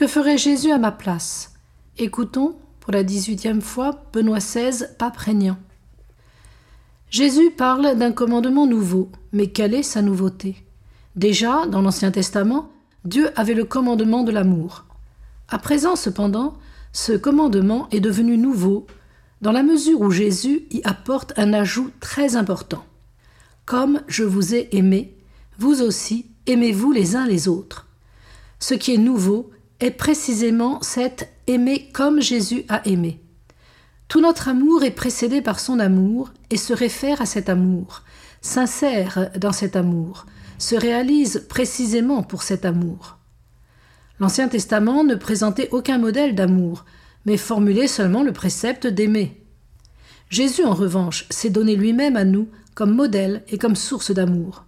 Que ferait Jésus à ma place? Écoutons, pour la dix-huitième fois, Benoît XVI, pape régnant. Jésus parle d'un commandement nouveau, mais quelle est sa nouveauté? Déjà, dans l'Ancien Testament, Dieu avait le commandement de l'amour. À présent, cependant, ce commandement est devenu nouveau, dans la mesure où Jésus y apporte un ajout très important. Comme je vous ai aimé, vous aussi aimez-vous les uns les autres. Ce qui est nouveau est précisément cet aimer comme Jésus a aimé. Tout notre amour est précédé par son amour et se réfère à cet amour, sincère dans cet amour, se réalise précisément pour cet amour. L'Ancien Testament ne présentait aucun modèle d'amour, mais formulait seulement le précepte d'aimer. Jésus, en revanche, s'est donné lui-même à nous comme modèle et comme source d'amour.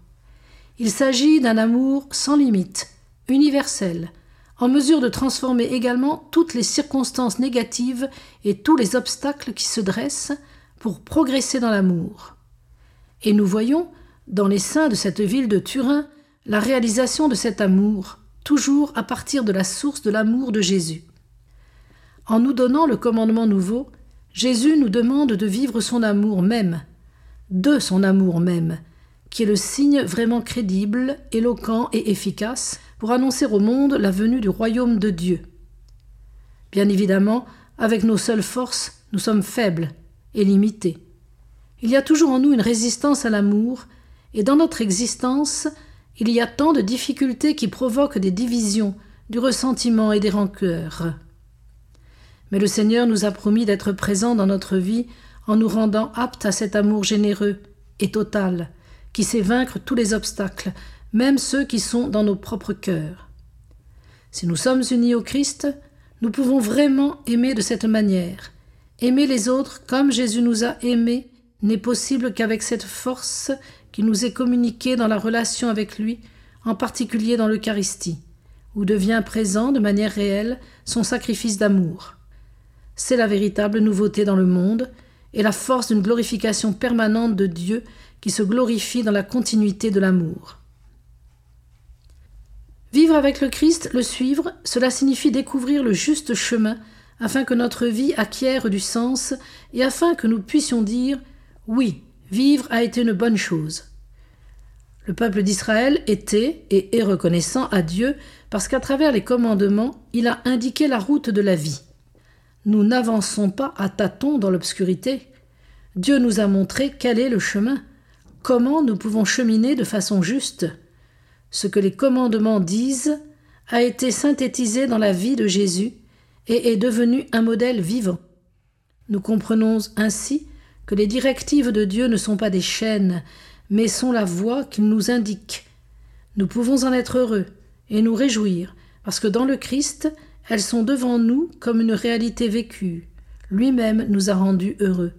Il s'agit d'un amour sans limite, universel, en mesure de transformer également toutes les circonstances négatives et tous les obstacles qui se dressent pour progresser dans l'amour. Et nous voyons, dans les seins de cette ville de Turin, la réalisation de cet amour, toujours à partir de la source de l'amour de Jésus. En nous donnant le commandement nouveau, Jésus nous demande de vivre son amour même, de son amour même, qui est le signe vraiment crédible, éloquent et efficace pour annoncer au monde la venue du royaume de Dieu. Bien évidemment, avec nos seules forces, nous sommes faibles et limités. Il y a toujours en nous une résistance à l'amour, et dans notre existence, il y a tant de difficultés qui provoquent des divisions, du ressentiment et des rancœurs. Mais le Seigneur nous a promis d'être présent dans notre vie en nous rendant aptes à cet amour généreux et total, qui sait vaincre tous les obstacles, même ceux qui sont dans nos propres cœurs. Si nous sommes unis au Christ, nous pouvons vraiment aimer de cette manière. Aimer les autres comme Jésus nous a aimés n'est possible qu'avec cette force qui nous est communiquée dans la relation avec lui, en particulier dans l'Eucharistie, où devient présent de manière réelle son sacrifice d'amour. C'est la véritable nouveauté dans le monde et la force d'une glorification permanente de Dieu qui se glorifie dans la continuité de l'amour. Vivre avec le Christ, le suivre, cela signifie découvrir le juste chemin afin que notre vie acquiert du sens et afin que nous puissions dire oui, vivre a été une bonne chose. Le peuple d'Israël était et est reconnaissant à Dieu parce qu'à travers les commandements, il a indiqué la route de la vie. Nous n'avançons pas à tâtons dans l'obscurité. Dieu nous a montré quel est le chemin, comment nous pouvons cheminer de façon juste. Ce que les commandements disent a été synthétisé dans la vie de Jésus et est devenu un modèle vivant. Nous comprenons ainsi que les directives de Dieu ne sont pas des chaînes, mais sont la voie qu'il nous indique. Nous pouvons en être heureux et nous réjouir, parce que dans le Christ, elles sont devant nous comme une réalité vécue. Lui-même nous a rendus heureux.